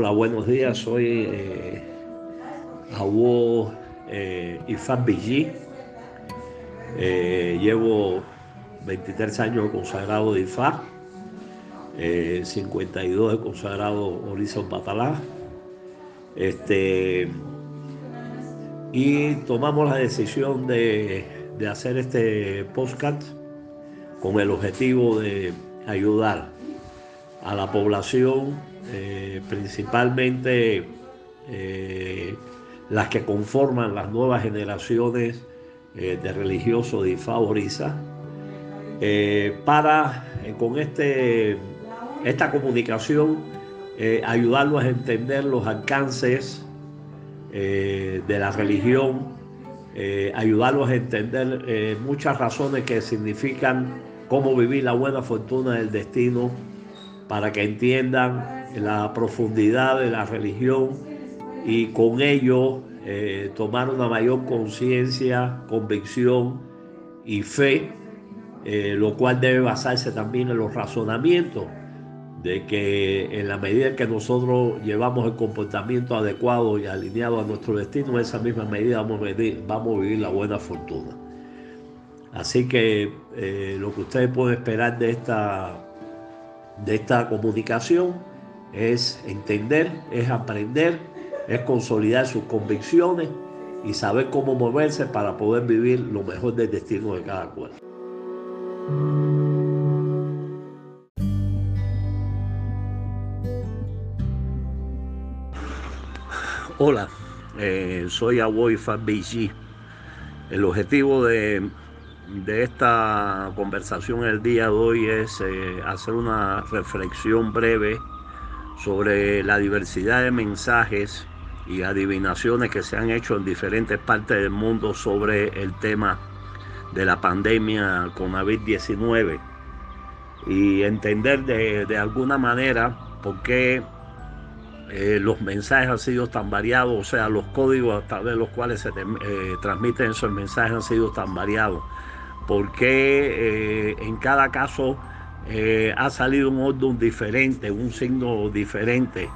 Hola, buenos días. Soy eh, Abu eh, Ifan eh, llevo 23 años consagrado de Ifá, 52 de consagrado Horizon Batalá. Este, y tomamos la decisión de, de hacer este podcast con el objetivo de ayudar a la población eh, principalmente eh, las que conforman las nuevas generaciones eh, de religiosos de Ifá para con este, esta comunicación ayudarlos a entender los alcances de la religión, ayudarlos a entender muchas razones que significan cómo vivir la buena fortuna del destino, para que entiendan la profundidad de la religión y con ello eh, tomar una mayor conciencia, convicción y fe, eh, lo cual debe basarse también en los razonamientos de que en la medida que nosotros llevamos el comportamiento adecuado y alineado a nuestro destino, en esa misma medida vamos a vivir, la buena fortuna. Así que eh, lo que ustedes pueden esperar de esta, de esta comunicación es entender, es aprender, es consolidar sus convicciones y saber cómo moverse para poder vivir lo mejor del destino de cada cual. Hola, eh, soy Aboy BG. El objetivo de, esta conversación el día de hoy es eh, hacer una reflexión breve sobre la diversidad de mensajes y adivinaciones que se han hecho en diferentes partes del mundo sobre el tema de la pandemia con COVID-19 y entender de, alguna manera por qué eh, los mensajes han sido tan variados, o sea, los códigos a través de los cuales se eh, transmiten esos mensajes han sido tan variados, por qué eh, en cada caso eh, ha salido un orden diferente, un signo diferente.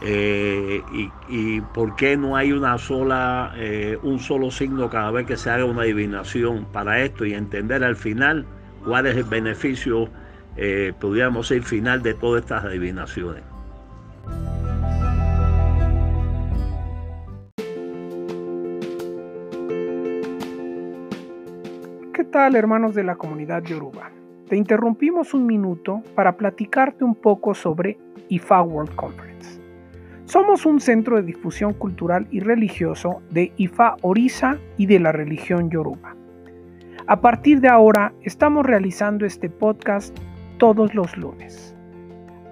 Eh, y, por qué no hay una sola, eh, un solo signo cada vez que se haga una adivinación para esto y entender al final cuál es el beneficio, podríamos decir, final de todas estas adivinaciones. ¿Qué tal hermanos de la comunidad Yoruba? Te interrumpimos un minuto para platicarte un poco sobre IFA World Conference. Somos un centro de difusión cultural y religioso de IFA Orisa y de la religión Yoruba. A partir de ahora estamos realizando este podcast todos los lunes.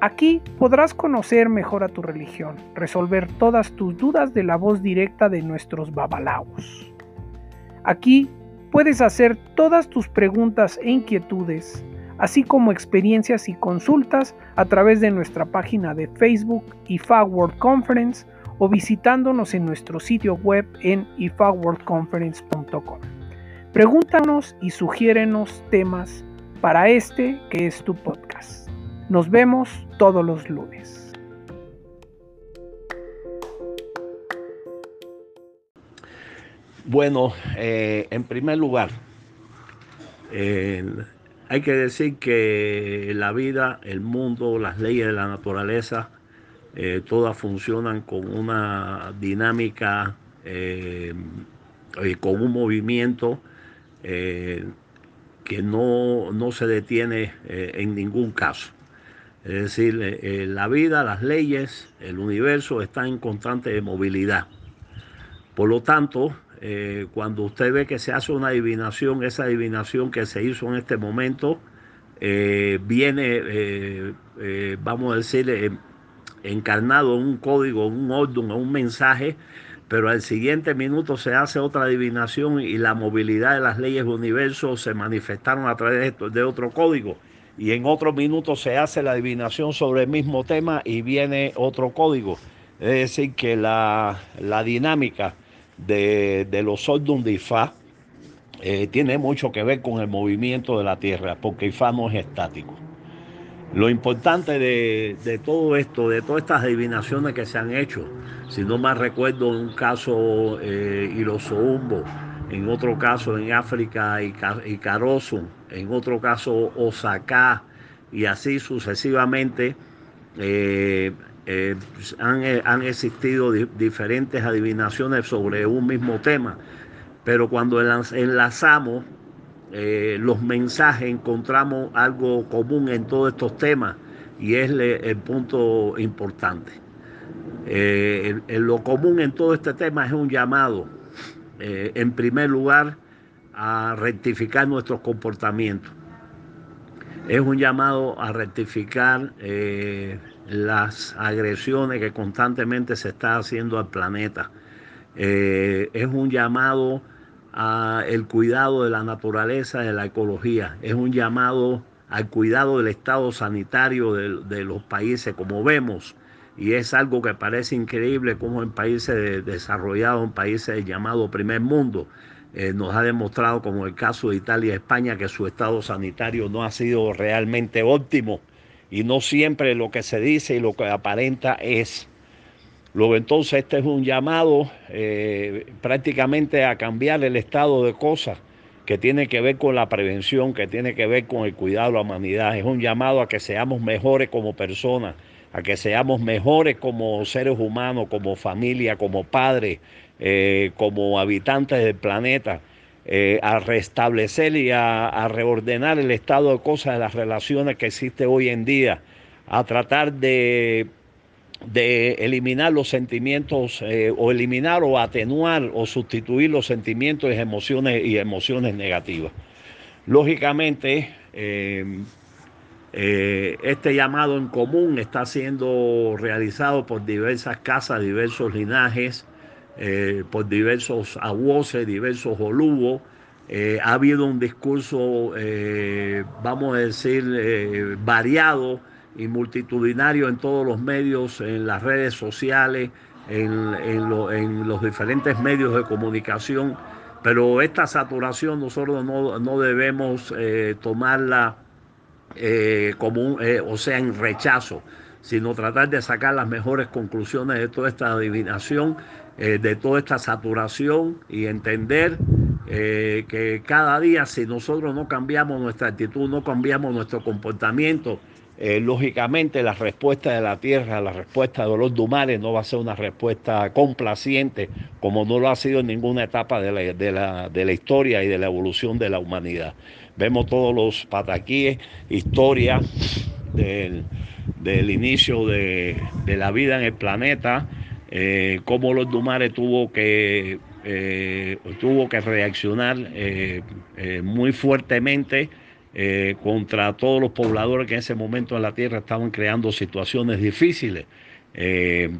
Aquí podrás conocer mejor a tu religión, resolver todas tus dudas de la voz directa de nuestros babalaos. Aquí Puedes hacer todas tus preguntas e inquietudes, así como experiencias y consultas a través de nuestra página de Facebook IFA World Conference o visitándonos en nuestro sitio web en ifaworldconference.com. Pregúntanos y sugiérenos temas para este que es tu podcast. Nos vemos todos los lunes. Bueno, eh, en primer lugar, hay que decir que la vida, el mundo, las leyes de la naturaleza, eh, todas funcionan con una dinámica, eh, con un movimiento que no, no, se detiene en ningún caso. Es decir, la vida, las leyes, el universo están en constante movilidad. Por lo tanto, eh, cuando usted ve que se hace una adivinación, esa adivinación que se hizo en este momento eh, viene, eh, vamos a decir, encarnado en un código, en un orden, en un mensaje, pero al siguiente minuto se hace otra adivinación y la movilidad de las leyes del universo se manifestaron a través de, otro código. Y en otro minuto se hace la adivinación sobre el mismo tema y viene otro código. Es decir, que la, la dinámica de, los Sordun de Ifá eh, tiene mucho que ver con el movimiento de la Tierra, porque Ifá no es estático. Lo importante de, todo esto, de todas estas adivinaciones que se han hecho, si no más recuerdo un caso eh, Irosoumbo, en otro caso en África y en otro caso Osaka y así sucesivamente, eh, eh, han, existido diferentes adivinaciones sobre un mismo tema, pero cuando enlazamos eh, los mensajes encontramos algo común en todos estos temas y es el punto importante. Eh, lo común en todo este tema es un llamado, eh, en primer lugar, a rectificar nuestros comportamientos. Es un llamado a rectificar las agresiones que constantemente se está haciendo al planeta. es un llamado el cuidado de la naturaleza, de la ecología. Es un llamado al cuidado del estado sanitario de, los países, como vemos. Y es algo que parece increíble como en países desarrollados, en países llamados primer mundo, eh, nos ha demostrado, como el caso de Italia y España, que su estado sanitario no ha sido realmente óptimo y no siempre lo que se dice y lo que aparenta es. Luego entonces este es un llamado eh, prácticamente a cambiar el estado de cosas que tiene que ver con la prevención, que tiene que ver con el cuidado de la humanidad. Es un llamado a que seamos mejores como personas, a que seamos mejores como seres humanos, como familia, como padres, eh, como habitantes del planeta. Eh, a restablecer y a, reordenar el estado de cosas de las relaciones que existe hoy en día, a tratar de eliminar los sentimientos eh, o eliminar o atenuar o sustituir los sentimientos y emociones y emociones negativas. Lógicamente, eh, este llamado en común está siendo realizado por diversas casas, diversos linajes, por diversos aguoses, diversos olubos. ha habido un discurso, vamos a decir, variado y multitudinario en todos los medios, en las redes sociales, en, los diferentes medios de comunicación, pero esta saturación nosotros no, debemos eh, tomarla eh, como eh, o sea, en rechazo, sino tratar de sacar las mejores conclusiones de toda esta adivinación, de toda esta saturación y entender que cada día si nosotros no cambiamos nuestra actitud, no cambiamos nuestro comportamiento, eh, lógicamente la respuesta de la tierra, la respuesta de los Dumares no va a ser una respuesta complaciente como no lo ha sido en ninguna etapa de la, de la, historia y de la evolución de la humanidad. Vemos todos los pataquíes, historia del, inicio de, la vida en el planeta, eh, cómo los Dumares tuvo que, eh, tuvo que reaccionar muy fuertemente eh, contra todos los pobladores que en ese momento en la tierra estaban creando situaciones difíciles eh,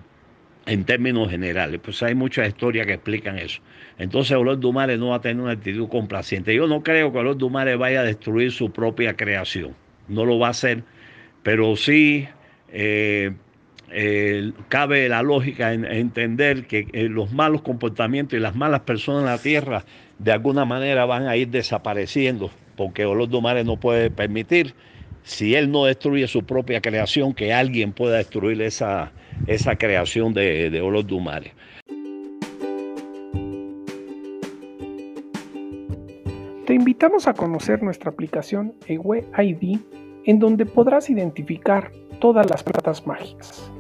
en términos generales. Pues hay muchas historias que explican eso. Entonces Olor Dumares no va a tener una actitud complaciente. Yo no creo que Olor Dumares vaya a destruir su propia creación. No lo va a hacer, pero sí eh, cabe la lógica en, entender que los malos comportamientos y las malas personas en la tierra de alguna manera van a ir desapareciendo porque Olor Dumares no puede permitir, si él no destruye su propia creación, que alguien pueda destruir esa, esa creación de, de Olor Dumares. Te invitamos a conocer nuestra aplicación EWE en donde podrás identificar todas las plantas mágicas.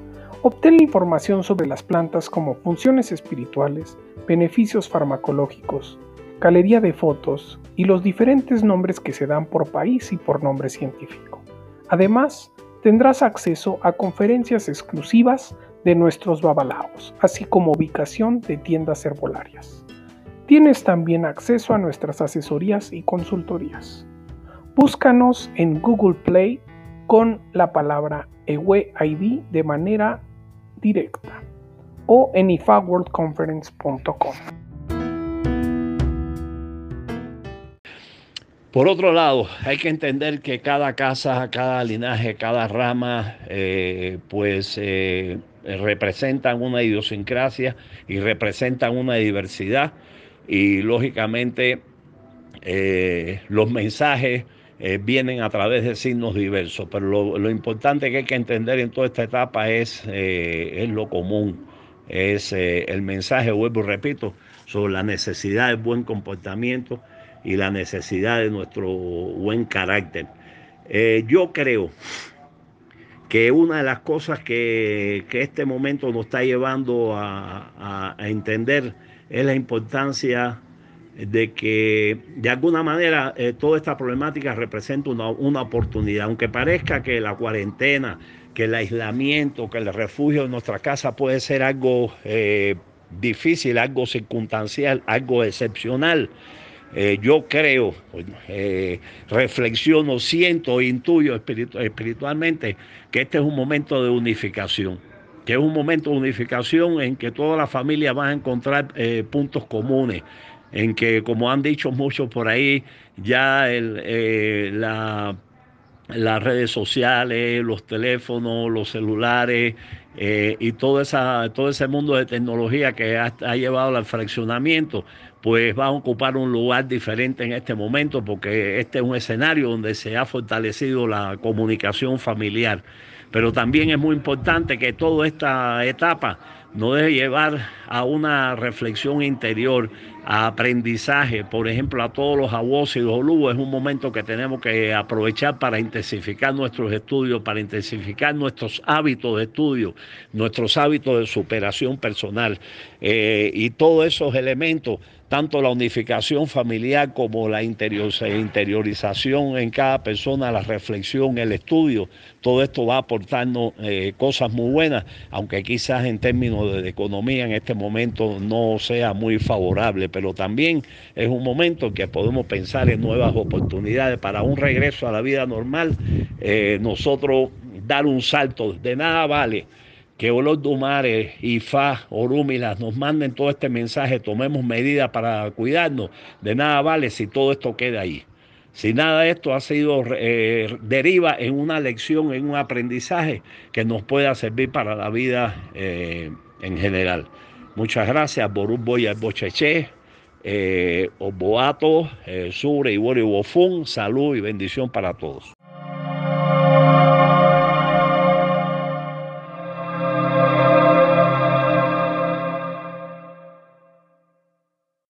Obtén información sobre las plantas como funciones espirituales, beneficios farmacológicos, galería de fotos y los diferentes nombres que se dan por país y por nombre científico. Además, tendrás acceso a conferencias exclusivas de nuestros babalaos, así como ubicación de tiendas herbolarias. Tienes también acceso a nuestras asesorías y consultorías. Búscanos en Google Play con la palabra EWEID de manera directa o en ifaworldconference.com. Por otro lado, hay que entender que cada casa, cada linaje, cada rama, eh, pues eh, representan una idiosincrasia y representan una diversidad y lógicamente eh, los mensajes eh, vienen a través de signos diversos, pero lo, importante que hay que entender en toda esta etapa es, eh, es lo común, es el mensaje, vuelvo y repito, sobre la necesidad del buen comportamiento y la necesidad de nuestro buen carácter. yo creo que una de las cosas que, este momento nos está llevando a, entender es la importancia de que de alguna manera eh, toda esta problemática representa una, oportunidad, aunque parezca que la cuarentena, que el aislamiento, que el refugio en nuestra casa puede ser algo eh, difícil, algo circunstancial, algo excepcional. Eh, yo creo, reflexiono, siento, intuyo espiritualmente que este es un momento de unificación, que es un momento de unificación en que toda la familia va a encontrar puntos comunes, en que, como han dicho muchos por ahí, ya la las redes sociales, los teléfonos, los celulares y todo, ese mundo de tecnología que ha, llevado al fraccionamiento, pues va a ocupar un lugar diferente en este momento porque este es un escenario donde se ha fortalecido la comunicación familiar. Pero también es muy importante que toda esta etapa nos debe llevar a una reflexión interior, a aprendizaje, por ejemplo, a todos los abusos y los olubos. Es un momento que tenemos que aprovechar para intensificar nuestros estudios, para intensificar nuestros hábitos de estudio, nuestros hábitos de superación personal eh, y todos esos elementos tanto la unificación familiar como la interiorización en cada persona, la reflexión, el estudio, todo esto va aportando eh, cosas muy buenas, aunque quizás en términos de economía en este momento no sea muy favorable, pero también es un momento en que podemos pensar en nuevas oportunidades para un regreso a la vida normal, eh, nosotros dar un salto, de nada vale que Olor Dumares, IFA, Orúmilas nos manden todo este mensaje, tomemos medidas para cuidarnos. De nada vale si todo esto queda ahí. Si nada de esto ha sido eh, deriva en una lección, en un aprendizaje que nos pueda servir para la vida eh, en general. Muchas gracias, Ború Boya Bocheche, eh, Oboato, eh, Sure, y Bofún. Salud y bendición para todos.